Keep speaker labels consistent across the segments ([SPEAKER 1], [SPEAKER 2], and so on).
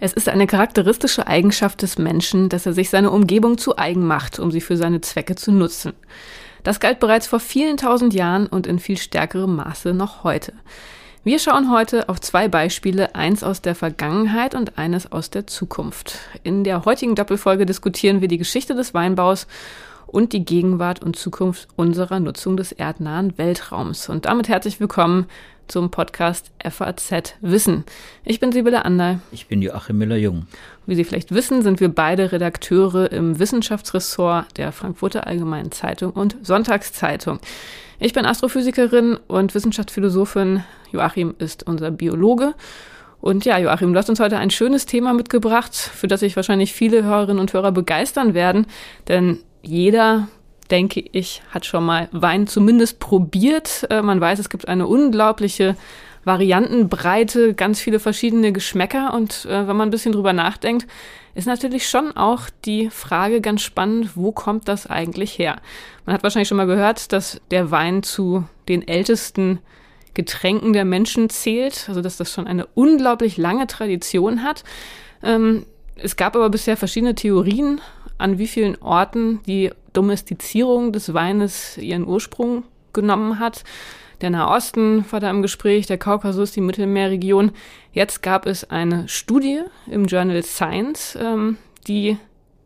[SPEAKER 1] Es ist eine charakteristische Eigenschaft des Menschen, dass er sich seine Umgebung zu eigen macht, um sie für seine Zwecke zu nutzen. Das galt bereits vor vielen tausend Jahren und in viel stärkerem Maße noch heute. Wir schauen heute auf zwei Beispiele, eins aus der Vergangenheit und eines aus der Zukunft. In der heutigen Doppelfolge diskutieren wir die Geschichte des Weinbaus und die Gegenwart und Zukunft unserer Nutzung des erdnahen Weltraums. Und damit herzlich willkommen zum Podcast FAZ Wissen. Ich bin Sibylle Anderl.
[SPEAKER 2] Ich bin Joachim Müller-Jung.
[SPEAKER 1] Wie Sie vielleicht wissen, sind wir beide Redakteure im Wissenschaftsressort der Frankfurter Allgemeinen Zeitung und Sonntagszeitung. Ich bin Astrophysikerin und Wissenschaftsphilosophin. Joachim ist unser Biologe. Und ja, Joachim, du hast uns heute ein schönes Thema mitgebracht, für das sich wahrscheinlich viele Hörerinnen und Hörer begeistern werden. Denn jeder denke ich, hat schon mal Wein zumindest probiert. Äh, man weiß, es gibt eine unglaubliche Variantenbreite, ganz viele verschiedene Geschmäcker. Und äh, wenn man ein bisschen drüber nachdenkt, ist natürlich schon auch die Frage ganz spannend, wo kommt das eigentlich her? Man hat wahrscheinlich schon mal gehört, dass der Wein zu den ältesten Getränken der Menschen zählt, also dass das schon eine unglaublich lange Tradition hat. Ähm, es gab aber bisher verschiedene Theorien, an wie vielen Orten die Domestizierung des Weines ihren Ursprung genommen hat. Der Nahosten war da im Gespräch, der Kaukasus, die Mittelmeerregion. Jetzt gab es eine Studie im Journal Science, ähm, die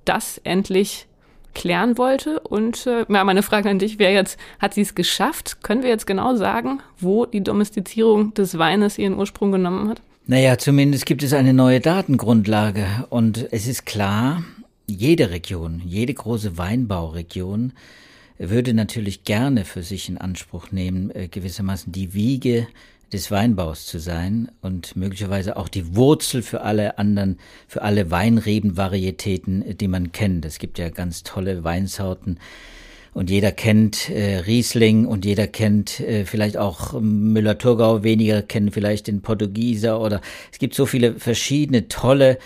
[SPEAKER 1] das endlich klären wollte. Und äh, ja, meine Frage an dich wäre jetzt, hat sie es geschafft? Können wir jetzt genau sagen, wo die Domestizierung des Weines ihren Ursprung genommen hat?
[SPEAKER 2] Naja, zumindest gibt es eine neue Datengrundlage. Und es ist klar, jede Region, jede große Weinbauregion würde natürlich gerne für sich in Anspruch nehmen, äh, gewissermaßen die Wiege des Weinbaus zu sein und möglicherweise auch die Wurzel für alle anderen, für alle Weinrebenvarietäten, die man kennt. Es gibt ja ganz tolle Weinsorten und jeder kennt äh, Riesling und jeder kennt äh, vielleicht auch Müller-Thurgau, weniger kennen vielleicht den Portugieser oder es gibt so viele verschiedene tolle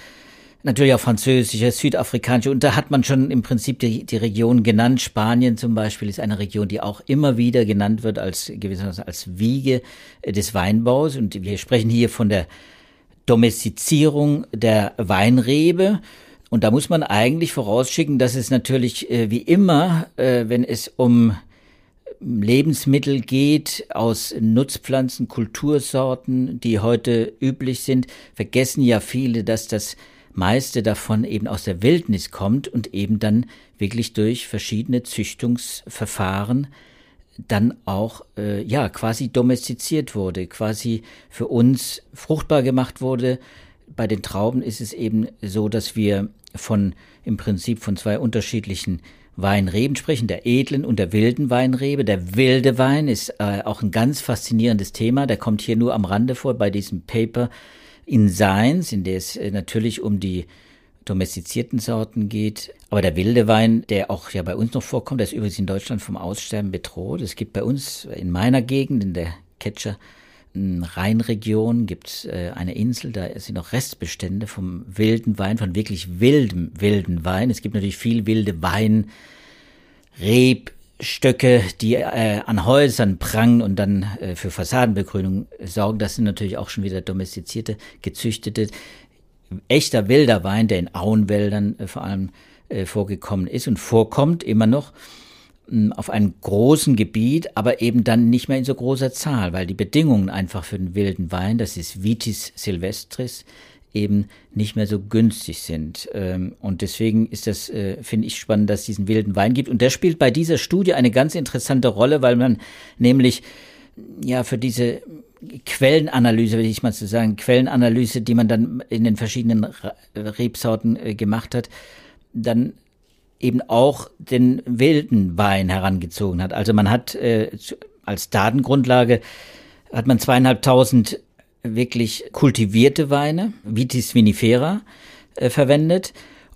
[SPEAKER 2] natürlich auch französische, südafrikanische. Und da hat man schon im Prinzip die, die Region genannt. Spanien zum Beispiel ist eine Region, die auch immer wieder genannt wird als gewissermaßen als Wiege äh, des Weinbaus. Und wir sprechen hier von der Domestizierung der Weinrebe. Und da muss man eigentlich vorausschicken, dass es natürlich äh, wie immer, äh, wenn es um Lebensmittel geht aus Nutzpflanzen, Kultursorten, die heute üblich sind, vergessen ja viele, dass das meiste davon eben aus der Wildnis kommt und eben dann wirklich durch verschiedene Züchtungsverfahren dann auch äh, ja quasi domestiziert wurde, quasi für uns fruchtbar gemacht wurde. Bei den Trauben ist es eben so, dass wir von im Prinzip von zwei unterschiedlichen Weinreben sprechen, der edlen und der wilden Weinrebe. Der wilde Wein ist äh, auch ein ganz faszinierendes Thema, der kommt hier nur am Rande vor bei diesem Paper in Science, in der es äh, natürlich um die domestizierten Sorten geht. Aber der wilde Wein, der auch ja bei uns noch vorkommt, der ist übrigens in Deutschland vom Aussterben bedroht. Es gibt bei uns in meiner Gegend, in der Ketscher Rheinregion, gibt es äh, eine Insel, da sind noch Restbestände vom wilden Wein, von wirklich wildem, wilden Wein. Es gibt natürlich viel wilde Wein, Reb, Stöcke, die äh, an Häusern prangen und dann äh, für Fassadenbegrünung sorgen. Das sind natürlich auch schon wieder domestizierte, gezüchtete, echter wilder Wein, der in Auenwäldern äh, vor allem äh, vorgekommen ist und vorkommt immer noch mh, hm, auf einem großen Gebiet, aber eben dann nicht mehr in so großer Zahl, weil die Bedingungen einfach für den wilden Wein, das ist Vitis silvestris, eben nicht mehr so günstig sind. Ähm, und deswegen ist das, äh, finde ich, spannend, dass es diesen wilden Wein gibt. Und der spielt bei dieser Studie eine ganz interessante Rolle, weil man nämlich ja für diese Quellenanalyse, will ich mal so sagen, Quellenanalyse, die man dann in den verschiedenen Rebsorten äh, gemacht hat, dann eben auch den wilden Wein herangezogen hat. Also man hat äh, als Datengrundlage hat man zweieinhalbtausend wirklich kultivierte Weine, Vitis vinifera, äh, verwendet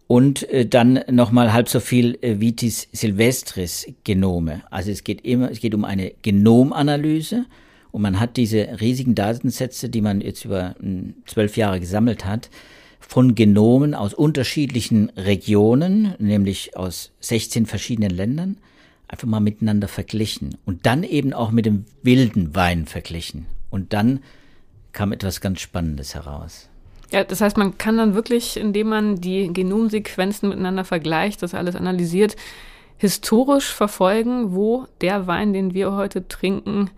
[SPEAKER 2] und äh, dann nochmal halb so viel äh, Vitis silvestris Genome. Also es geht immer, es geht um eine Genomanalyse und man hat diese riesigen Datensätze, die man jetzt über hm, zwölf Jahre gesammelt hat, von Genomen aus unterschiedlichen Regionen, nämlich aus 16 verschiedenen Ländern, einfach mal miteinander verglichen und dann eben auch mit dem wilden Wein verglichen und dann kam etwas ganz Spannendes heraus.
[SPEAKER 1] Ja, das heißt, man kann dann wirklich, indem man die Genomsequenzen miteinander vergleicht, das alles analysiert, historisch verfolgen, wo der Wein, den wir heute trinken,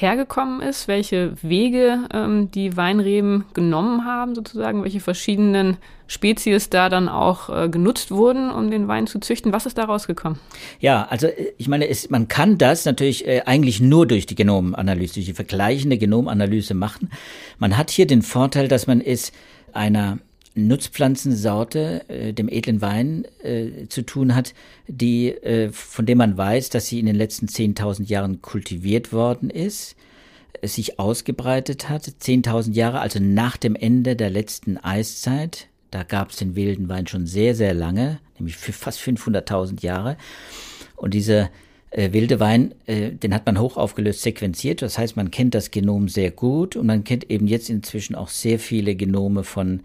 [SPEAKER 1] hergekommen ist, welche Wege ähm, die Weinreben genommen haben, sozusagen, welche verschiedenen Spezies da dann auch äh, genutzt wurden, um den Wein zu züchten. Was ist da rausgekommen?
[SPEAKER 2] Ja, also äh, ich meine, es, man kann das natürlich äh, eigentlich nur durch die Genomanalyse, durch die vergleichende Genomanalyse machen. Man hat hier den Vorteil, dass man es einer Nutzpflanzensorte, äh, dem edlen Wein, äh, zu tun hat, die, äh, von dem man weiß, dass sie in den letzten 10.000 Jahren kultiviert worden ist, sich ausgebreitet hat. 10.000 Jahre, also nach dem Ende der letzten Eiszeit. Da gab es den wilden Wein schon sehr, sehr lange, nämlich für fast 500.000 Jahre. Und dieser äh, wilde Wein, äh, den hat man hoch aufgelöst sequenziert. Das heißt, man kennt das Genom sehr gut und man kennt eben jetzt inzwischen auch sehr viele Genome von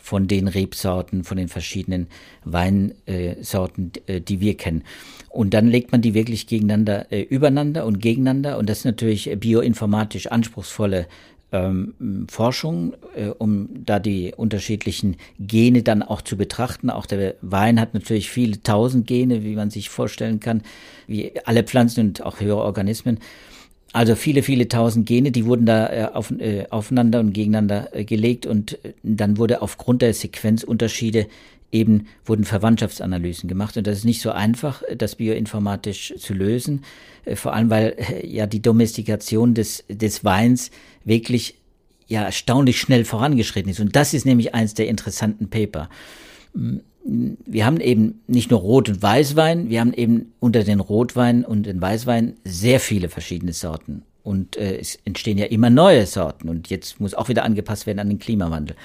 [SPEAKER 2] von den Rebsorten, von den verschiedenen Weinsorten, äh, die wir kennen. Und dann legt man die wirklich gegeneinander, äh, übereinander und gegeneinander. Und das ist natürlich bioinformatisch anspruchsvolle ähm, Forschung, äh, um da die unterschiedlichen Gene dann auch zu betrachten. Auch der Wein hat natürlich viele tausend Gene, wie man sich vorstellen kann, wie alle Pflanzen und auch höhere Organismen. Also viele, viele tausend Gene, die wurden da äh, auf, äh, aufeinander und gegeneinander äh, gelegt und äh, dann wurde aufgrund der Sequenzunterschiede eben wurden Verwandtschaftsanalysen gemacht. Und das ist nicht so einfach, das bioinformatisch zu lösen, äh, vor allem weil äh, ja die Domestikation des, des Weins wirklich ja erstaunlich schnell vorangeschritten ist. Und das ist nämlich eins der interessanten Paper wir haben eben nicht nur Rot- und Weißwein, wir haben eben unter den Rotwein und den Weißwein sehr viele verschiedene Sorten. Und äh, es entstehen ja immer neue Sorten und jetzt muss auch wieder angepasst werden an den Klimawandel.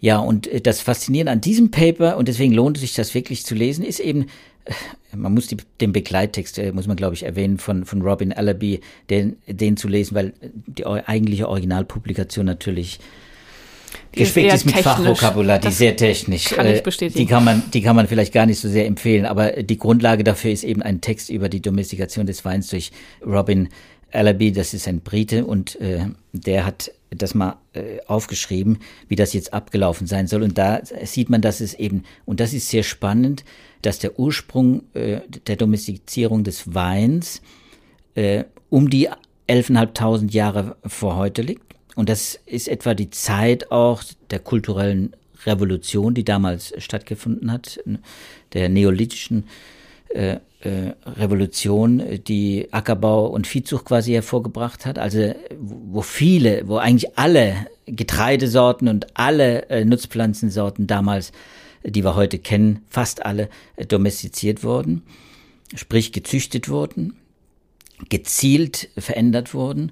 [SPEAKER 2] Ja, und äh, das Faszinierende an diesem Paper, und deswegen lohnt es sich das wirklich zu lesen, ist eben, äh, man muss die, den Begleittext, äh, muss man glaube ich erwähnen, von, von Robin Allaby, den, den zu lesen, weil die eigentliche Originalpublikation natürlich Gespickt ist mit technisch. Fachvokabular, die das sehr technisch.
[SPEAKER 1] Kann ich äh, bestätigen.
[SPEAKER 2] Die kann man, die kann man vielleicht gar nicht so sehr empfehlen, aber die Grundlage dafür ist eben ein Text über die Domestikation des Weins durch Robin Allaby, das ist ein Brite und äh, der hat das mal äh, aufgeschrieben, wie das jetzt abgelaufen sein soll. Und da sieht man, dass es eben, und das ist sehr spannend, dass der Ursprung äh, der Domestizierung des Weins äh, um die 11.500 Jahre vor heute liegt. Und das ist etwa die Zeit auch der kulturellen Revolution, die damals stattgefunden hat, der neolithischen äh, äh, Revolution, die Ackerbau und Viehzucht quasi hervorgebracht hat. Also wo viele, wo eigentlich alle Getreidesorten und alle äh, Nutzpflanzensorten damals, die wir heute kennen, fast alle domestiziert wurden, sprich gezüchtet wurden, gezielt verändert wurden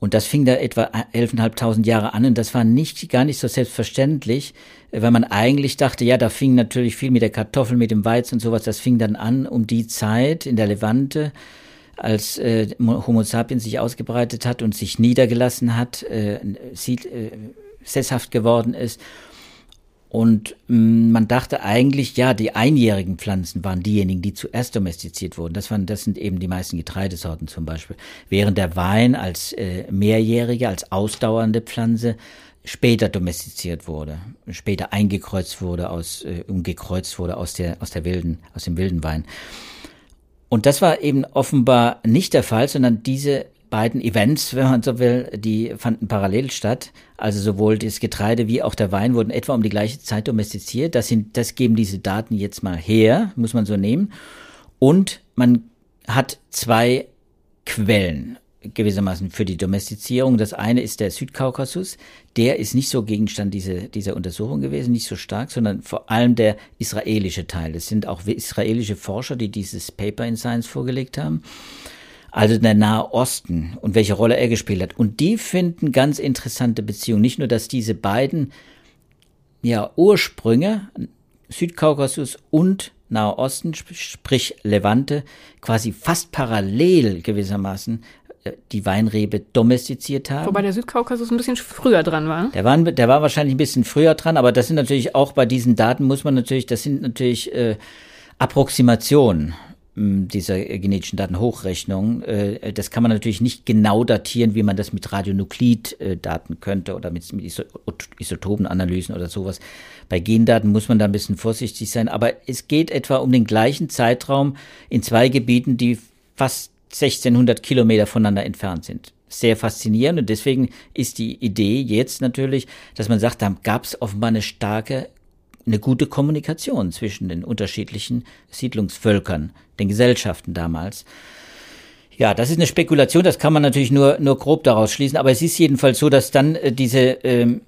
[SPEAKER 2] und das fing da etwa 11.500 Jahre an und das war nicht, gar nicht so selbstverständlich, weil man eigentlich dachte, ja, da fing natürlich viel mit der Kartoffel, mit dem Weizen und sowas, das fing dann an um die Zeit in der Levante, als äh, Homo sapiens sich ausgebreitet hat und sich niedergelassen hat, äh, sieht, äh, sesshaft geworden ist und mm, man dachte eigentlich, ja, die einjährigen Pflanzen waren diejenigen, die zuerst domestiziert wurden. Das, waren, das sind eben die meisten Getreidesorten zum Beispiel. Während der Wein als äh, mehrjährige, als ausdauernde Pflanze später domestiziert wurde, später eingekreuzt wurde aus, äh, umgekreuzt wurde aus der, aus der wilden, aus dem wilden Wein. Und das war eben offenbar nicht der Fall, sondern diese beiden Events, wenn man so will, die fanden parallel statt. Also sowohl das Getreide wie auch der Wein wurden etwa um die gleiche Zeit domestiziert. Das sind, das geben diese Daten jetzt mal her, muss man so nehmen. Und man hat zwei Quellen gewissermaßen für die Domestizierung. Das eine ist der Südkaukasus. Der ist nicht so Gegenstand dieser, dieser Untersuchung gewesen, nicht so stark, sondern vor allem der israelische Teil. Es sind auch israelische Forscher, die dieses Paper in Science vorgelegt haben also der Nahe Osten und welche Rolle er gespielt hat. Und die finden ganz interessante Beziehungen. Nicht nur, dass diese beiden ja, Ursprünge, Südkaukasus und Nahe Osten, sprich Levante, quasi fast parallel gewissermaßen äh, die Weinrebe domestiziert haben.
[SPEAKER 1] Wobei der Südkaukasus ein bisschen früher dran war.
[SPEAKER 2] Der war, der war wahrscheinlich ein bisschen früher dran, aber das sind natürlich auch bei diesen Daten muss man natürlich, das sind natürlich äh, Approximationen. Dieser genetischen Datenhochrechnung. Äh, das kann man natürlich nicht genau datieren, wie man das mit Radionukliddaten könnte oder mit, mit Isotopenanalysen oder sowas. Bei Gendaten muss man da ein bisschen vorsichtig sein, aber es geht etwa um den gleichen Zeitraum in zwei Gebieten, die fast 1600 Kilometer voneinander entfernt sind. Sehr faszinierend und deswegen ist die Idee jetzt natürlich, dass man sagt, da gab es offenbar eine starke eine gute Kommunikation zwischen den unterschiedlichen Siedlungsvölkern, den Gesellschaften damals. Ja, das ist eine Spekulation, das kann man natürlich nur, nur grob daraus schließen, aber es ist jedenfalls so, dass dann äh, diese, ähm,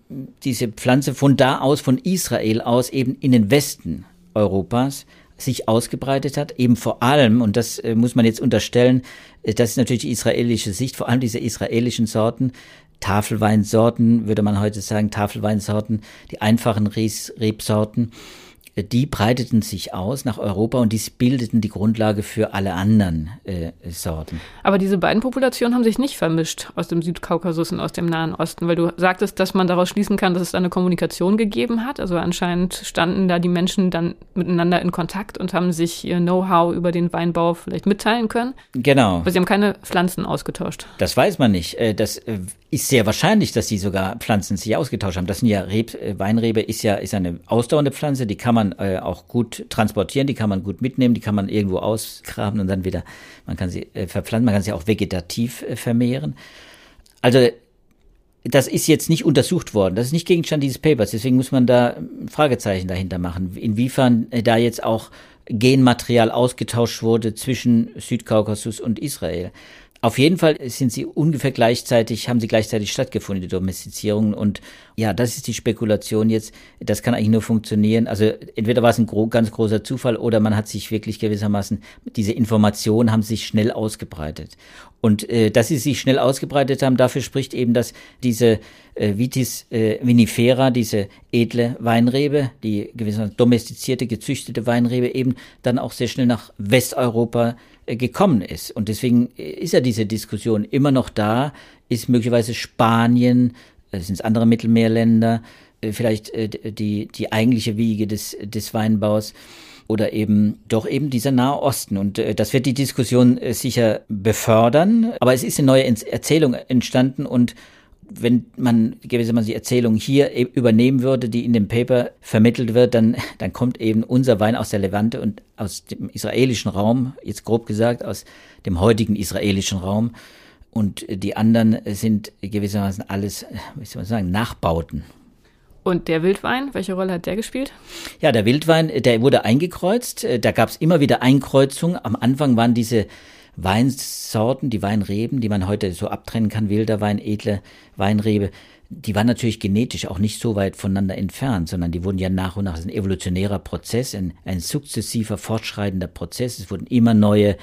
[SPEAKER 2] diese Pflanze von da aus, von Israel aus, eben in den Westen Europas sich ausgebreitet hat, eben vor allem, und das äh, muss man jetzt unterstellen, äh, das ist natürlich die israelische Sicht, vor allem diese israelischen Sorten, Tafelweinsorten, würde man heute sagen, Tafelweinsorten, die einfachen Rebsorten, die breiteten sich aus nach Europa und dies bildeten die Grundlage für alle anderen äh, Sorten.
[SPEAKER 1] Aber diese beiden Populationen haben sich nicht vermischt aus dem Südkaukasus und aus dem Nahen Osten, weil du sagtest, dass man daraus schließen kann, dass es da eine Kommunikation gegeben hat. Also anscheinend standen da die Menschen dann miteinander in Kontakt und haben sich ihr Know-how über den Weinbau vielleicht mitteilen können.
[SPEAKER 2] Genau.
[SPEAKER 1] Aber sie haben keine Pflanzen ausgetauscht.
[SPEAKER 2] Das weiß man nicht. Äh, das äh, ist sehr wahrscheinlich, dass sie sogar Pflanzen sich ausgetauscht haben. Das sind ja Reb, äh, Weinrebe ist ja ist eine ausdauernde Pflanze, die kann man äh, auch gut transportieren, die kann man gut mitnehmen, die kann man irgendwo ausgraben und dann wieder, man kann sie äh, verpflanzen, man kann sie auch vegetativ äh, vermehren. Also das ist jetzt nicht untersucht worden, das ist nicht Gegenstand dieses Papers, deswegen muss man da Fragezeichen dahinter machen, inwiefern äh, da jetzt auch Genmaterial ausgetauscht wurde zwischen Südkaukasus und Israel. Auf jeden Fall sind sie ungefähr gleichzeitig, haben sie gleichzeitig stattgefunden, die Domestizierungen. Und ja, das ist die Spekulation jetzt. Das kann eigentlich nur funktionieren. Also entweder war es ein gro ganz großer Zufall oder man hat sich wirklich gewissermaßen, diese Informationen haben sich schnell ausgebreitet. Und äh, dass sie sich schnell ausgebreitet haben, dafür spricht eben, dass diese äh, Vitis äh, vinifera, diese edle Weinrebe, die gewissermaßen domestizierte, gezüchtete Weinrebe, eben dann auch sehr schnell nach Westeuropa gekommen ist. Und deswegen ist ja diese Diskussion immer noch da, ist möglicherweise Spanien, äh, sind es andere Mittelmeerländer, äh, vielleicht die, die eigentliche Wiege des, des Weinbaus oder eben doch eben dieser Nahe Osten. Und äh, das wird die Diskussion äh, sicher befördern. Aber es ist eine neue Erzählung entstanden und wenn man gewissermaßen die Erzählung hier e-, übernehmen würde, die in dem Paper vermittelt wird, dann, dann kommt eben unser Wein aus der Levante und aus dem israelischen Raum, jetzt grob gesagt, aus dem heutigen israelischen Raum. Und die anderen sind gewissermaßen alles, wie soll man sagen, Nachbauten.
[SPEAKER 1] Und der Wildwein, welche Rolle hat der gespielt?
[SPEAKER 2] Ja, der Wildwein, der wurde eingekreuzt. Da gab es immer wieder Einkreuzungen. Am Anfang waren diese Weinsorten, die Weinreben, die man heute so abtrennen kann, wilder Wein, edle Weinrebe, die waren natürlich genetisch auch nicht so weit voneinander entfernt, sondern die wurden ja nach und nach, das ist ein evolutionärer Prozess, ein, ein sukzessiver, fortschreitender Prozess. Es wurden immer neue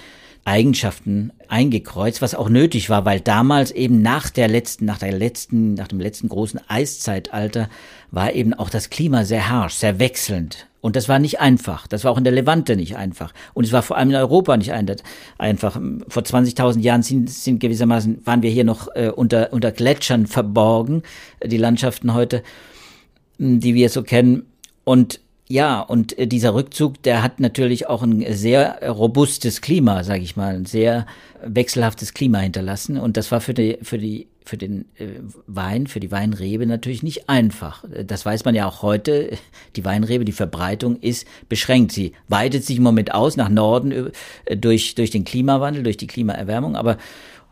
[SPEAKER 2] Eigenschaften eingekreuzt, was auch nötig war, weil damals eben nach der letzten, nach der letzten, nach dem letzten großen Eiszeitalter war eben auch das Klima sehr harsch, sehr wechselnd. Und das war nicht einfach. Das war auch in der Levante nicht einfach. Und es war vor allem in Europa nicht einfach. Vor 20.000 Jahren sind, sind gewissermaßen, waren wir hier noch äh, unter, unter Gletschern verborgen, die Landschaften heute, die wir so kennen. Und ja, und äh, dieser Rückzug, der hat natürlich auch ein sehr robustes Klima, sage ich mal, ein sehr wechselhaftes Klima hinterlassen. Und das war für die, für die, für den äh, Wein, für die Weinrebe natürlich nicht einfach. Das weiß man ja auch heute. Die Weinrebe, die Verbreitung ist beschränkt. Sie weitet sich im Moment aus nach Norden äh, durch, durch den Klimawandel, durch die Klimaerwärmung. Aber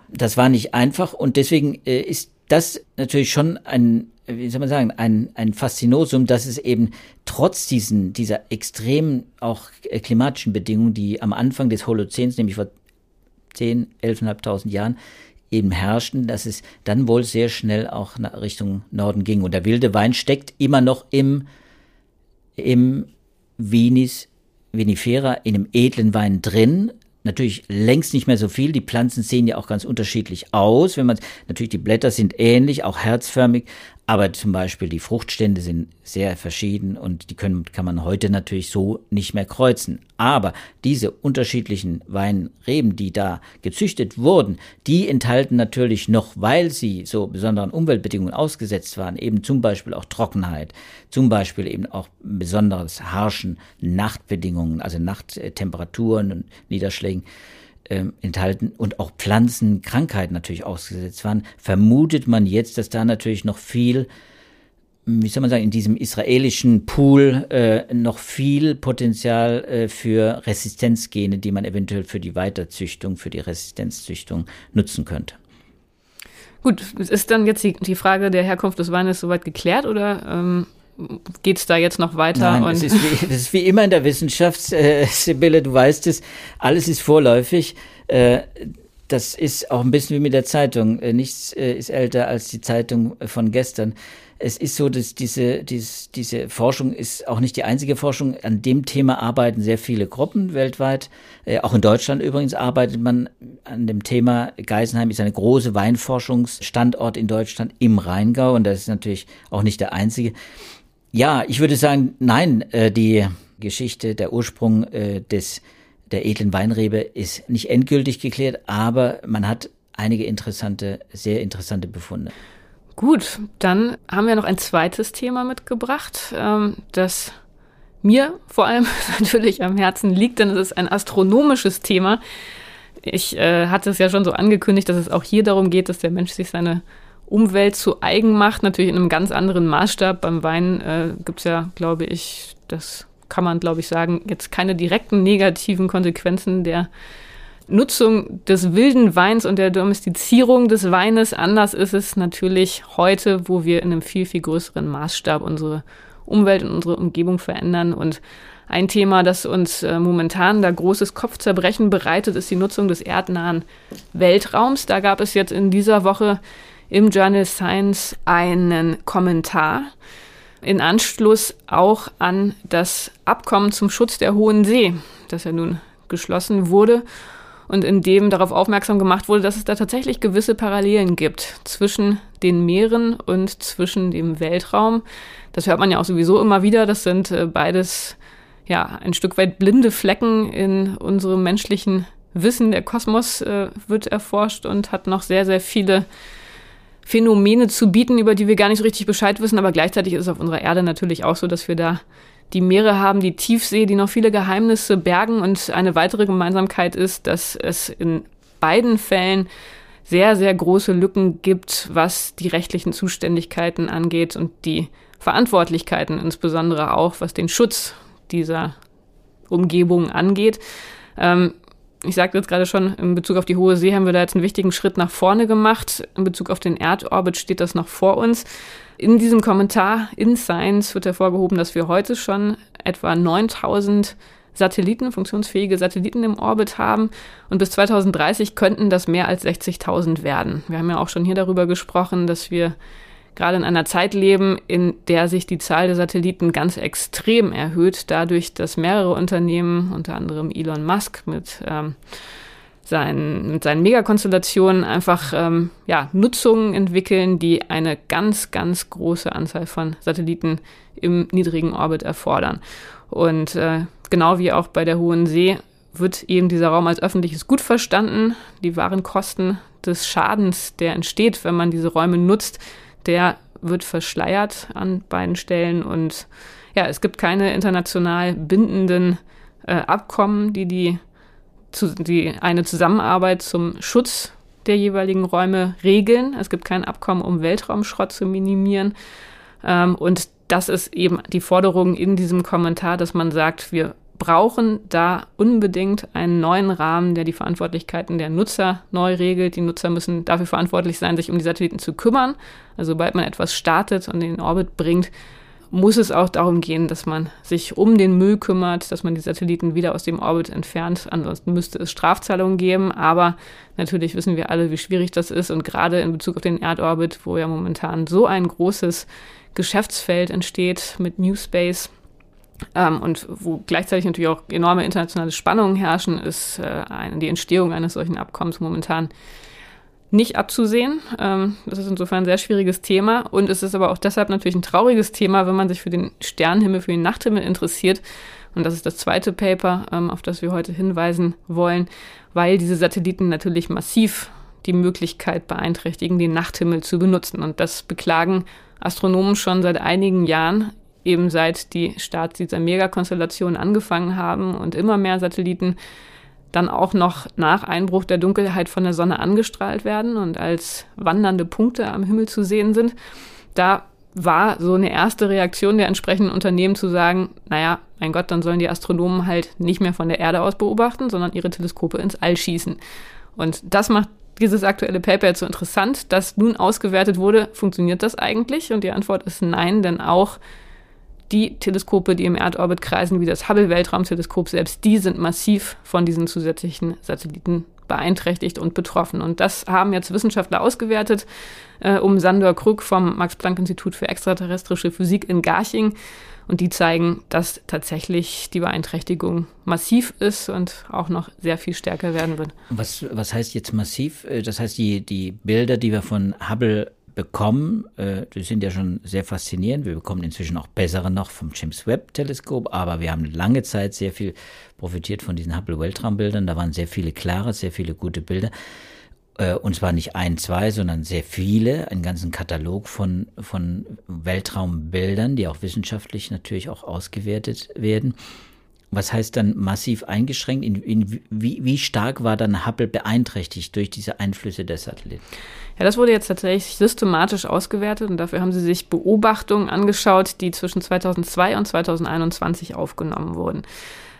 [SPEAKER 2] das war nicht einfach und deswegen ist das natürlich schon ein wie soll man sagen, ein, ein Faszinosum, dass es eben trotz diesen, dieser extremen auch äh, klimatischen Bedingungen, die am Anfang des Holozäns, nämlich vor 10, 11.500 Jahren, eben herrschten, dass es dann wohl sehr schnell auch Richtung Norden ging. Und der wilde Wein steckt immer noch im, im Vinis vinifera, in dem edlen Wein drin, natürlich längst nicht mehr so viel. Die Pflanzen sehen ja auch ganz unterschiedlich aus. Wenn man natürlich die Blätter sind ähnlich, auch herzförmig, aber zum Beispiel die Fruchtstände sind sehr verschieden und die können, kann man heute natürlich so nicht mehr kreuzen. Aber diese unterschiedlichen Weinreben, die da gezüchtet wurden, die enthalten natürlich noch, weil sie so besonderen Umweltbedingungen ausgesetzt waren, eben zum Beispiel auch Trockenheit, zum Beispiel eben auch besonders harschen Nachtbedingungen, also Nachttemperaturen und Niederschlägen, ähm, enthalten und auch Pflanzenkrankheiten natürlich ausgesetzt waren, vermutet man jetzt, dass da natürlich noch viel wie soll man sagen, in diesem israelischen Pool äh, noch viel Potenzial äh, für Resistenzgene, die man eventuell für die Weiterzüchtung, für die Resistenzzüchtung nutzen könnte.
[SPEAKER 1] Gut, ist dann jetzt die, die Frage der Herkunft des Weines soweit geklärt oder ähm, geht es da jetzt noch weiter?
[SPEAKER 2] Nein, es ist, wie, das ist wie immer in der Wissenschaft, äh, Sibylle, du weißt es, alles ist vorläufig. Äh, das ist auch ein bisschen wie mit der Zeitung. Äh, nichts äh, ist älter als die Zeitung von gestern. Es ist so, dass diese, diese, diese Forschung ist auch nicht die einzige Forschung. An dem Thema arbeiten sehr viele Gruppen weltweit. Äh, auch in Deutschland übrigens arbeitet man an dem Thema. Geisenheim ist eine große Weinforschungsstandort in Deutschland im Rheingau und das ist natürlich auch nicht der einzige. Ja, ich würde sagen, nein, äh, die Geschichte, der Ursprung äh, des der edlen Weinrebe ist nicht endgültig geklärt, aber man hat einige interessante, sehr interessante Befunde.
[SPEAKER 1] Gut, dann haben wir noch ein zweites Thema mitgebracht, ähm, das mir vor allem natürlich am Herzen liegt, denn es ist ein astronomisches Thema. Ich äh, hatte es ja schon so angekündigt, dass es auch hier darum geht, dass der Mensch sich seine Umwelt zu eigen macht, natürlich in einem ganz anderen Maßstab. Beim Wein äh, gibt es ja, glaube ich, das kann man, glaube ich, sagen, jetzt keine direkten negativen Konsequenzen der Nutzung des wilden Weins und der Domestizierung des Weines. Anders ist es natürlich heute, wo wir in einem viel, viel größeren Maßstab unsere Umwelt und unsere Umgebung verändern. Und ein Thema, das uns äh, momentan da großes Kopfzerbrechen bereitet, ist die Nutzung des erdnahen Weltraums. Da gab es jetzt in dieser Woche im Journal Science einen Kommentar in Anschluss auch an das Abkommen zum Schutz der Hohen See, das ja nun geschlossen wurde und in dem darauf aufmerksam gemacht wurde, dass es da tatsächlich gewisse Parallelen gibt zwischen den Meeren und zwischen dem Weltraum. Das hört man ja auch sowieso immer wieder. Das sind äh, beides ja ein Stück weit blinde Flecken in unserem menschlichen Wissen. Der Kosmos äh, wird erforscht und hat noch sehr, sehr viele Phänomene zu bieten, über die wir gar nicht richtig Bescheid wissen, aber gleichzeitig ist es auf unserer Erde natürlich auch so, dass wir da die Meere haben, die Tiefsee, die noch viele Geheimnisse bergen und eine weitere Gemeinsamkeit ist, dass es in beiden Fällen sehr, sehr große Lücken gibt, was die rechtlichen Zuständigkeiten angeht und die Verantwortlichkeiten, insbesondere auch was den Schutz dieser Umgebung angeht. Ähm, ich sagte jetzt gerade schon, in Bezug auf die hohe See haben wir da jetzt einen wichtigen Schritt nach vorne gemacht. In Bezug auf den Erdorbit steht das noch vor uns. In diesem Kommentar in Science wird hervorgehoben, dass wir heute schon etwa 9000 Satelliten, funktionsfähige Satelliten im Orbit haben und bis 2030 könnten das mehr als 60.000 werden. Wir haben ja auch schon hier darüber gesprochen, dass wir gerade in einer Zeit leben, in der sich die Zahl der Satelliten ganz extrem erhöht, dadurch, dass mehrere Unternehmen, unter anderem Elon Musk mit, ähm, seinen, mit seinen Megakonstellationen einfach ähm, ja, Nutzungen entwickeln, die eine ganz, ganz große Anzahl von Satelliten im niedrigen Orbit erfordern. Und äh, genau wie auch bei der Hohen See wird eben dieser Raum als öffentliches Gut verstanden. Die wahren Kosten des Schadens, der entsteht, wenn man diese Räume nutzt, der wird verschleiert an beiden Stellen und ja, es gibt keine international bindenden äh, Abkommen, die, die, zu, die eine Zusammenarbeit zum Schutz der jeweiligen Räume regeln. Es gibt kein Abkommen, um Weltraumschrott zu minimieren. Ähm, und das ist eben die Forderung in diesem Kommentar, dass man sagt, wir brauchen da unbedingt einen neuen Rahmen, der die Verantwortlichkeiten der Nutzer neu regelt. Die Nutzer müssen dafür verantwortlich sein, sich um die Satelliten zu kümmern. Also sobald man etwas startet und in den Orbit bringt, muss es auch darum gehen, dass man sich um den Müll kümmert, dass man die Satelliten wieder aus dem Orbit entfernt. Ansonsten müsste es Strafzahlungen geben. Aber natürlich wissen wir alle, wie schwierig das ist. Und gerade in Bezug auf den Erdorbit, wo ja momentan so ein großes Geschäftsfeld entsteht mit New Space, Ähm, und wo gleichzeitig natürlich auch enorme internationale Spannungen herrschen, ist äh, die Entstehung eines solchen Abkommens momentan nicht abzusehen. Ähm, das ist insofern ein sehr schwieriges Thema und es ist aber auch deshalb natürlich ein trauriges Thema, wenn man sich für den Sternenhimmel, für den Nachthimmel interessiert. Und das ist das zweite Paper, ähm, auf das wir heute hinweisen wollen, weil diese Satelliten natürlich massiv die Möglichkeit beeinträchtigen, den Nachthimmel zu benutzen. Und das beklagen Astronomen schon seit einigen Jahren, eben seit die Starts dieser Megakonstellation angefangen haben und immer mehr Satelliten dann auch noch nach Einbruch der Dunkelheit von der Sonne angestrahlt werden und als wandernde Punkte am Himmel zu sehen sind. Da war so eine erste Reaktion der entsprechenden Unternehmen zu sagen, naja, mein Gott, dann sollen die Astronomen halt nicht mehr von der Erde aus beobachten, sondern ihre Teleskope ins All schießen. Und das macht dieses aktuelle Paper jetzt so interessant, dass nun ausgewertet wurde, funktioniert das eigentlich? Und die Antwort ist nein, denn auch die Teleskope, die im Erdorbit kreisen, wie das Hubble-Weltraumteleskop, selbst die sind massiv von diesen zusätzlichen Satelliten beeinträchtigt und betroffen. Und das haben jetzt Wissenschaftler ausgewertet, äh, um Sandor Krug vom Max-Planck-Institut für extraterrestrische Physik in Garching. Und die zeigen, dass tatsächlich die Beeinträchtigung massiv ist und auch noch sehr viel stärker werden wird.
[SPEAKER 2] Was, was heißt jetzt massiv? Äh, das heißt, die, die Bilder, die wir von Hubble bekommen, äh, die sind ja schon sehr faszinierend. Wir bekommen inzwischen auch bessere noch vom James Webb Teleskop, aber wir haben lange Zeit sehr viel profitiert von diesen Hubble Weltraumbildern. Da waren sehr viele klare, sehr viele gute Bilder. Äh, und zwar nicht ein, zwei, sondern sehr viele, einen ganzen Katalog von, von Weltraumbildern, die auch wissenschaftlich natürlich auch ausgewertet werden. Was heißt dann massiv eingeschränkt? In, in, wie, wie stark war dann Hubble beeinträchtigt durch diese Einflüsse der Satelliten?
[SPEAKER 1] Ja, das wurde jetzt tatsächlich systematisch ausgewertet und dafür haben sie sich Beobachtungen angeschaut, die zwischen 2002 und 2021 aufgenommen wurden.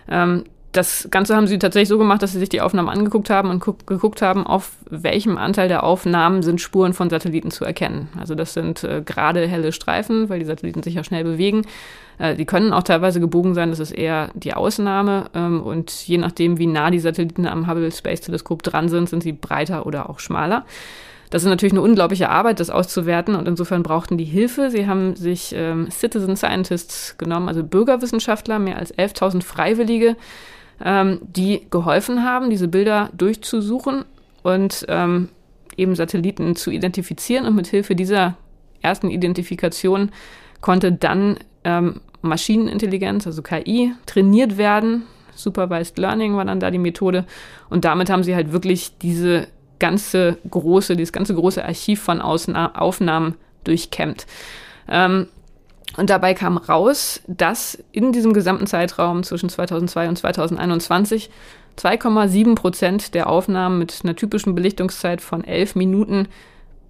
[SPEAKER 1] Ähm, das Ganze haben sie tatsächlich so gemacht, dass sie sich die Aufnahmen angeguckt haben und geguckt haben, auf welchem Anteil der Aufnahmen sind Spuren von Satelliten zu erkennen. Also das sind äh, gerade helle Streifen, weil die Satelliten sich ja schnell bewegen. Äh, die können auch teilweise gebogen sein, das ist eher die Ausnahme. Ähm, und je nachdem, wie nah die Satelliten am Hubble Space Teleskop dran sind, sind sie breiter oder auch schmaler. Das ist natürlich eine unglaubliche Arbeit, das auszuwerten und insofern brauchten die Hilfe. Sie haben sich ähm, Citizen Scientists genommen, also Bürgerwissenschaftler, mehr als 11.000 Freiwillige, ähm, die geholfen haben, diese Bilder durchzusuchen und ähm, eben Satelliten zu identifizieren und mit Hilfe dieser ersten Identifikation konnte dann ähm, Maschinenintelligenz, also KI, trainiert werden. Supervised Learning war dann da die Methode. Und damit haben sie halt wirklich diese ganze große, dieses ganze große Archiv von Ausna Aufnahmen durchkämmt. Ähm, und dabei kam raus, dass in diesem gesamten Zeitraum zwischen 2002 und 2021 2,7 Prozent der Aufnahmen mit einer typischen Belichtungszeit von 11 Minuten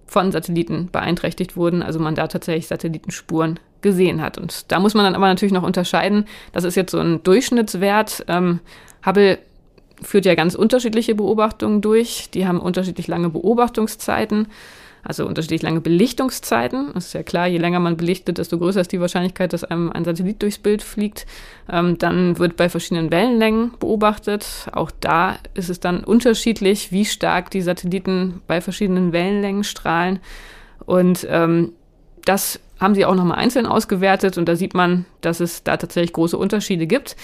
[SPEAKER 1] von Satelliten beeinträchtigt wurden, also man da tatsächlich Satellitenspuren gesehen hat. Und da muss man dann aber natürlich noch unterscheiden, das ist jetzt so ein Durchschnittswert. Ähm, Hubble führt ja ganz unterschiedliche Beobachtungen durch. Die haben unterschiedlich lange Beobachtungszeiten, also unterschiedlich lange Belichtungszeiten. Es ist ja klar, je länger man belichtet, desto größer ist die Wahrscheinlichkeit, dass einem ein Satellit durchs Bild fliegt. Ähm, dann wird bei verschiedenen Wellenlängen beobachtet. Auch da ist es dann unterschiedlich, wie stark die Satelliten bei verschiedenen Wellenlängen strahlen. Und ähm, das haben sie auch nochmal einzeln ausgewertet und da sieht man, dass es da tatsächlich große Unterschiede gibt.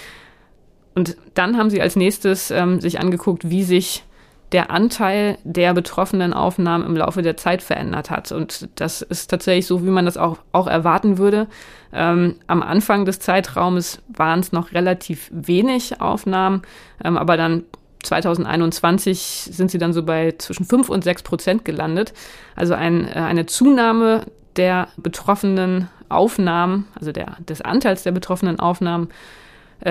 [SPEAKER 1] Und dann haben sie als nächstes ähm, sich angeguckt, wie sich der Anteil der betroffenen Aufnahmen im Laufe der Zeit verändert hat. Und das ist tatsächlich so, wie man das auch, auch erwarten würde. Ähm, am Anfang des Zeitraumes waren es noch relativ wenig Aufnahmen, ähm, aber dann 2021 sind sie dann so bei zwischen 5 und 6 Prozent gelandet. Also ein, äh, eine Zunahme der betroffenen Aufnahmen, also der, des Anteils der betroffenen Aufnahmen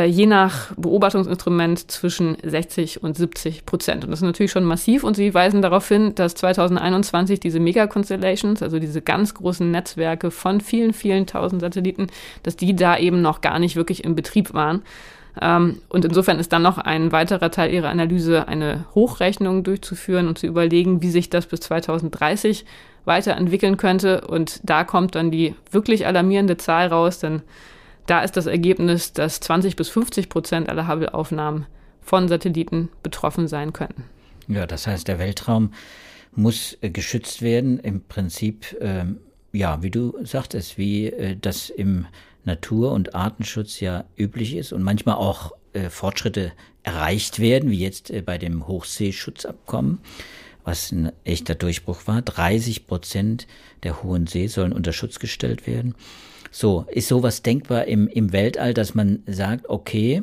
[SPEAKER 1] je nach Beobachtungsinstrument zwischen 60 und 70 Prozent. Und das ist natürlich schon massiv und sie weisen darauf hin, dass 2021 diese Mega-Constellations, also diese ganz großen Netzwerke von vielen, vielen tausend Satelliten, dass die da eben noch gar nicht wirklich in Betrieb waren. Ähm, und insofern ist dann noch ein weiterer Teil ihrer Analyse, eine Hochrechnung durchzuführen und zu überlegen, wie sich das bis 2030 weiterentwickeln könnte. Und da kommt dann die wirklich alarmierende Zahl raus, denn da ist das Ergebnis, dass 20 bis 50 Prozent aller Hubble-Aufnahmen von Satelliten betroffen sein könnten.
[SPEAKER 2] Ja, das heißt, der Weltraum muss äh, geschützt werden. Im Prinzip, ähm, ja, wie du sagtest, wie äh, das im Natur- und Artenschutz ja üblich ist und manchmal auch äh, Fortschritte erreicht werden, wie jetzt äh, bei dem Hochseeschutzabkommen, was ein echter Durchbruch war. 30 Prozent der Hohen See sollen unter Schutz gestellt werden. So, ist sowas denkbar im, im Weltall, dass man sagt, okay,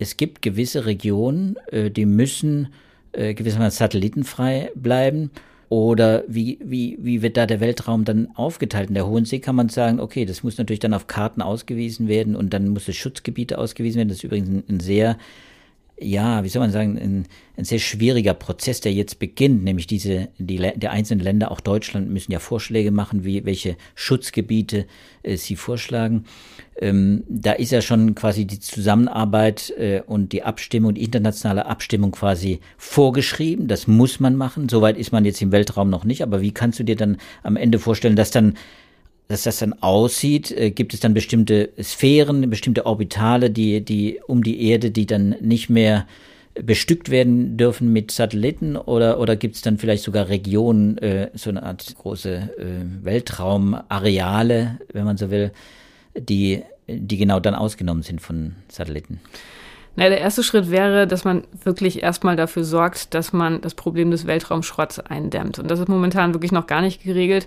[SPEAKER 2] es gibt gewisse Regionen, äh, die müssen äh, gewissermaßen satellitenfrei bleiben oder wie, wie, wie wird da der Weltraum dann aufgeteilt? In der Hohen See kann man sagen, okay, das muss natürlich dann auf Karten ausgewiesen werden und dann muss es Schutzgebiete ausgewiesen werden. Das ist übrigens ein, ein sehr ja, wie soll man sagen, ein, ein sehr schwieriger Prozess, der jetzt beginnt, nämlich diese, die, der einzelnen Länder, auch Deutschland, müssen ja Vorschläge machen, wie, welche Schutzgebiete äh, sie vorschlagen. Ähm, da ist ja schon quasi die Zusammenarbeit äh, und die Abstimmung, die internationale Abstimmung quasi vorgeschrieben. Das muss man machen. Soweit ist man jetzt im Weltraum noch nicht. Aber wie kannst du dir dann am Ende vorstellen, dass dann dass das dann aussieht? Äh, gibt es dann bestimmte Sphären, bestimmte Orbitale, die, die um die Erde, die dann nicht mehr bestückt werden dürfen mit Satelliten oder, oder gibt es dann vielleicht sogar Regionen, äh, so eine Art große äh, Weltraumareale, wenn man so will, die, die genau dann ausgenommen sind von Satelliten?
[SPEAKER 1] Na, der erste Schritt wäre, dass man wirklich erstmal dafür sorgt, dass man das Problem des Weltraumschrotts eindämmt. Und das ist momentan wirklich noch gar nicht geregelt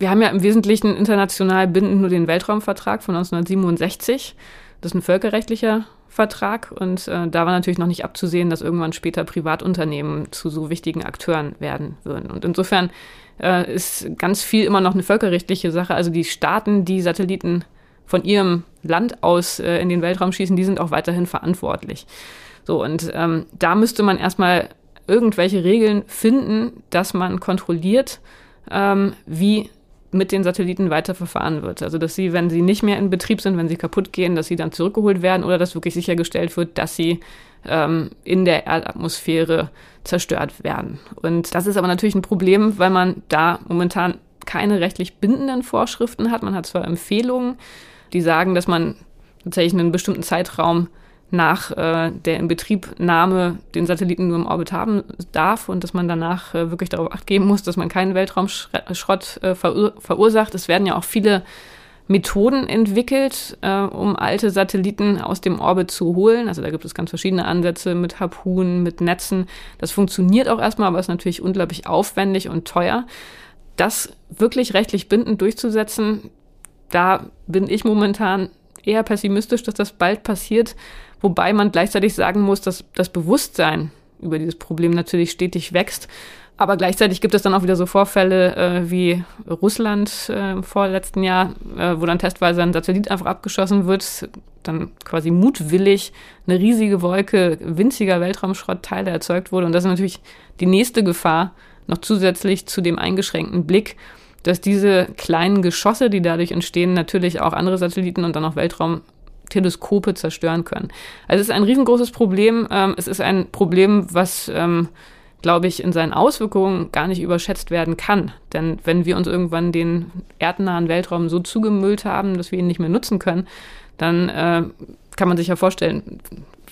[SPEAKER 1] wir haben ja im Wesentlichen international bindend nur den Weltraumvertrag von 1967. Das ist ein völkerrechtlicher Vertrag und äh, da war natürlich noch nicht abzusehen, dass irgendwann später Privatunternehmen zu so wichtigen Akteuren werden würden. Und insofern äh, ist ganz viel immer noch eine völkerrechtliche Sache. Also die Staaten, die Satelliten von ihrem Land aus äh, in den Weltraum schießen, die sind auch weiterhin verantwortlich. So, und ähm, da müsste man erstmal irgendwelche Regeln finden, dass man kontrolliert, ähm, wie mit den Satelliten weiterverfahren wird. Also dass sie, wenn sie nicht mehr in Betrieb sind, wenn sie kaputt gehen, dass sie dann zurückgeholt werden oder dass wirklich sichergestellt wird, dass sie ähm, in der Erdatmosphäre zerstört werden. Und das ist aber natürlich ein Problem, weil man da momentan keine rechtlich bindenden Vorschriften hat. Man hat zwar Empfehlungen, die sagen, dass man tatsächlich einen bestimmten Zeitraum nach äh, der Inbetriebnahme den Satelliten nur im Orbit haben darf und dass man danach äh, wirklich darauf acht geben muss, dass man keinen Weltraumschrott äh, verur verursacht. Es werden ja auch viele Methoden entwickelt, äh, um alte Satelliten aus dem Orbit zu holen. Also da gibt es ganz verschiedene Ansätze mit Harpunen, mit Netzen. Das funktioniert auch erstmal, aber ist natürlich unglaublich aufwendig und teuer. Das wirklich rechtlich bindend durchzusetzen, da bin ich momentan eher pessimistisch, dass das bald passiert, wobei man gleichzeitig sagen muss, dass das Bewusstsein über dieses Problem natürlich stetig wächst. Aber gleichzeitig gibt es dann auch wieder so Vorfälle äh, wie Russland äh, vorletzten Jahr, äh, wo dann testweise ein Satellit einfach abgeschossen wird, dann quasi mutwillig eine riesige Wolke winziger Weltraumschrottteile erzeugt wurde. Und das ist natürlich die nächste Gefahr, noch zusätzlich zu dem eingeschränkten Blick, dass diese kleinen Geschosse, die dadurch entstehen, natürlich auch andere Satelliten und dann auch Weltraumteleskope zerstören können. Also es ist ein riesengroßes Problem. Ähm, es ist ein Problem, was, ähm, glaube ich, in seinen Auswirkungen gar nicht überschätzt werden kann. Denn wenn wir uns irgendwann den erdnahen Weltraum so zugemüllt haben, dass wir ihn nicht mehr nutzen können, dann äh, kann man sich ja vorstellen,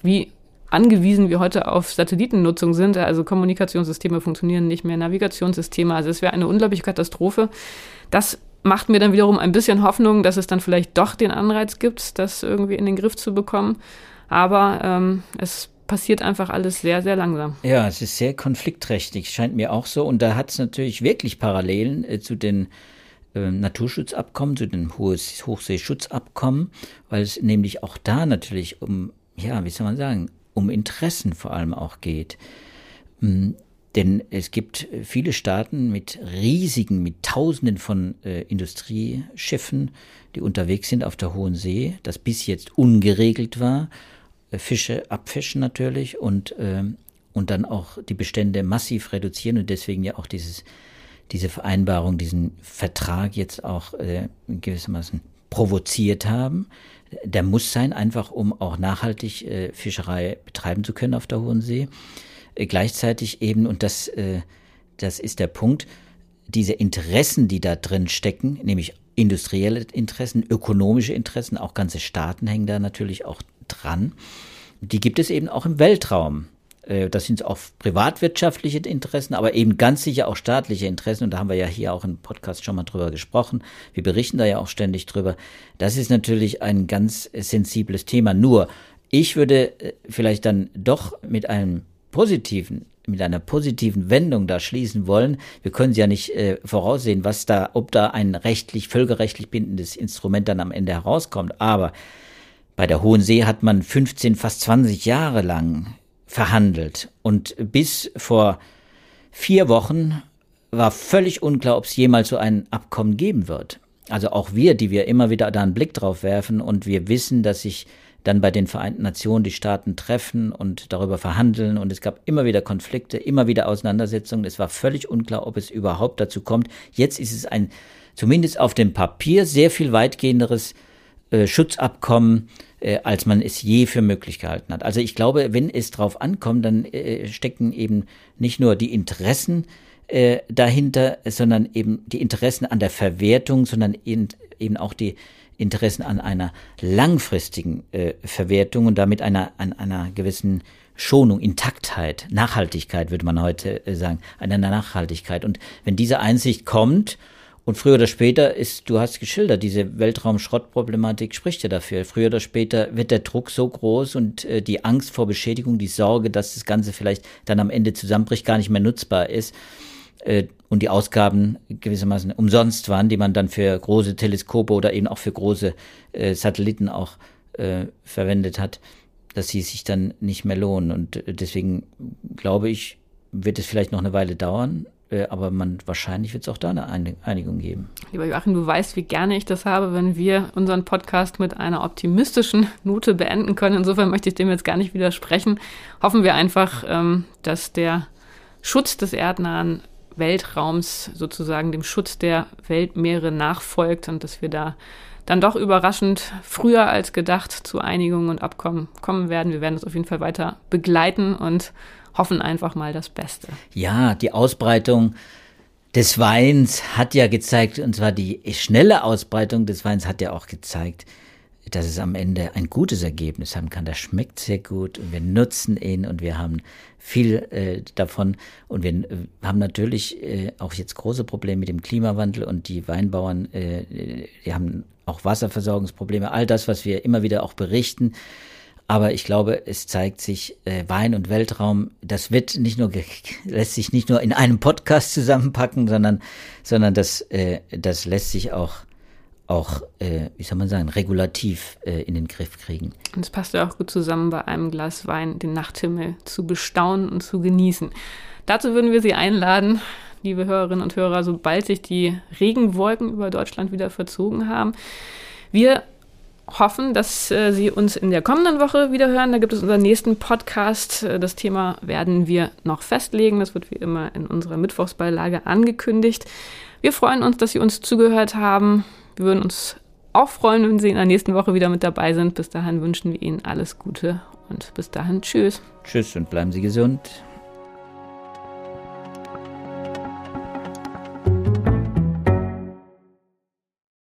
[SPEAKER 1] wie angewiesen wir heute auf Satellitennutzung sind. Also Kommunikationssysteme funktionieren nicht mehr, Navigationssysteme. Also es wäre eine unglaubliche Katastrophe. Das macht mir dann wiederum ein bisschen Hoffnung, dass es dann vielleicht doch den Anreiz gibt, das irgendwie in den Griff zu bekommen. Aber ähm, es passiert einfach alles sehr, sehr langsam.
[SPEAKER 2] Ja, es ist sehr konfliktträchtig, scheint mir auch so. Und da hat es natürlich wirklich Parallelen äh, zu den äh, Naturschutzabkommen, zu den Hochseeschutzabkommen, weil es nämlich auch da natürlich um, ja, wie soll man sagen, um Interessen vor allem auch geht. Hm, denn es gibt viele Staaten mit riesigen, mit Tausenden von äh, Industrieschiffen, die unterwegs sind auf der Hohen See, das bis jetzt ungeregelt war. Äh, Fische abfischen natürlich und, äh, und dann auch die Bestände massiv reduzieren und deswegen ja auch dieses, diese Vereinbarung, diesen Vertrag jetzt auch äh, gewissermaßen provoziert haben der muss sein, einfach um auch nachhaltig äh, Fischerei betreiben zu können auf der Hohen See. Äh, gleichzeitig eben, und das, äh, das ist der Punkt, diese Interessen, die da drin stecken, nämlich industrielle Interessen, ökonomische Interessen, auch ganze Staaten hängen da natürlich auch dran, die gibt es eben auch im Weltraum. Äh, das sind auch privatwirtschaftliche Interessen, aber eben ganz sicher auch staatliche Interessen. Und da haben wir ja hier auch im Podcast schon mal drüber gesprochen. Wir berichten da ja auch ständig drüber. Das ist natürlich ein ganz sensibles Thema. Nur, ich würde äh, vielleicht dann doch mit einem positiven mit einer positiven Wendung da schließen wollen. Wir können ja nicht äh, voraussehen, was da, ob da ein rechtlich, völkerrechtlich bindendes Instrument dann am Ende herauskommt. Aber bei der Hohen See hat man 15, fast 20 Jahre lang verhandelt. Und bis vor vier Wochen war völlig unklar, ob es jemals so ein Abkommen geben wird. Also auch wir, die wir immer wieder da einen Blick drauf werfen und wir wissen, dass sich dann bei den Vereinten Nationen die Staaten treffen und darüber verhandeln und es gab immer wieder Konflikte, immer wieder Auseinandersetzungen. Es war völlig unklar, ob es überhaupt dazu kommt. Jetzt ist es ein, zumindest auf dem Papier, sehr viel weitgehenderes äh, Schutzabkommen, äh, als man es je für möglich gehalten hat. Also ich glaube, wenn es drauf ankommt, dann äh, stecken eben nicht nur die Interessen äh, dahinter, sondern eben die Interessen an der Verwertung, sondern eben, eben auch die Interessen an einer langfristigen äh, Verwertung und damit einer, an einer gewissen Schonung, Intaktheit, Nachhaltigkeit, würde man heute äh, sagen, einer Nachhaltigkeit. Und wenn diese Einsicht kommt, und früher oder später ist, du hast geschildert, diese Weltraumschrottproblematik spricht ja dafür. Früher oder später wird der Druck so groß und äh, die Angst vor Beschädigung, die Sorge, dass das Ganze vielleicht dann am Ende zusammenbricht, gar nicht mehr nutzbar ist äh, und die Ausgaben gewissermaßen umsonst waren, die man dann für große Teleskope oder eben auch für große äh, Satelliten auch äh, verwendet hat, dass sie sich dann nicht mehr lohnen. Und äh, deswegen glaube ich, wird es vielleicht noch eine Weile dauern, aber man wahrscheinlich wird es auch da eine Einigung geben.
[SPEAKER 1] Lieber Joachim, du weißt, wie gerne ich das habe, wenn wir unseren Podcast mit einer optimistischen Note beenden können. Insofern möchte ich dem jetzt gar nicht widersprechen. Hoffen wir einfach, ähm, dass der Schutz des erdnahen Weltraums sozusagen dem Schutz der Weltmeere nachfolgt und dass wir da dann doch überraschend früher als gedacht zu Einigungen und Abkommen kommen werden. Wir werden das auf jeden Fall weiter begleiten und hoffen einfach mal das Beste.
[SPEAKER 2] Ja, die Ausbreitung des Weins hat ja gezeigt, und zwar die schnelle Ausbreitung des Weins hat ja auch gezeigt, dass es am Ende ein gutes Ergebnis haben kann. Das schmeckt sehr gut und wir nutzen ihn und wir haben viel äh, davon und wir äh, haben natürlich äh, auch jetzt große Probleme mit dem Klimawandel und die Weinbauern, äh, die haben auch Wasserversorgungsprobleme, all das, was wir immer wieder auch berichten. Aber ich glaube, es zeigt sich, äh, Wein und Weltraum, das wird nicht nur, lässt sich nicht nur in einem Podcast zusammenpacken, sondern, sondern das, äh, das lässt sich auch, auch, äh, wie soll man sagen, regulativ äh, in den Griff kriegen.
[SPEAKER 1] Und es passt ja auch gut zusammen, bei einem Glas Wein den Nachthimmel zu bestaunen und zu genießen. Dazu würden wir Sie einladen, liebe Hörerinnen und Hörer, sobald sich die Regenwolken über Deutschland wieder verzogen haben. Wir hoffen, dass äh, Sie uns in der kommenden Woche wieder hören. Da gibt es unseren nächsten Podcast. Äh, das Thema werden wir noch festlegen. Das wird wie immer in unserer Mittwochsbeilage angekündigt. Wir freuen uns, dass Sie uns zugehört haben. Wir würden uns auch freuen, wenn Sie in der nächsten Woche wieder mit dabei sind. Bis dahin wünschen wir Ihnen alles Gute und bis dahin tschüss.
[SPEAKER 2] Tschüss und bleiben Sie gesund.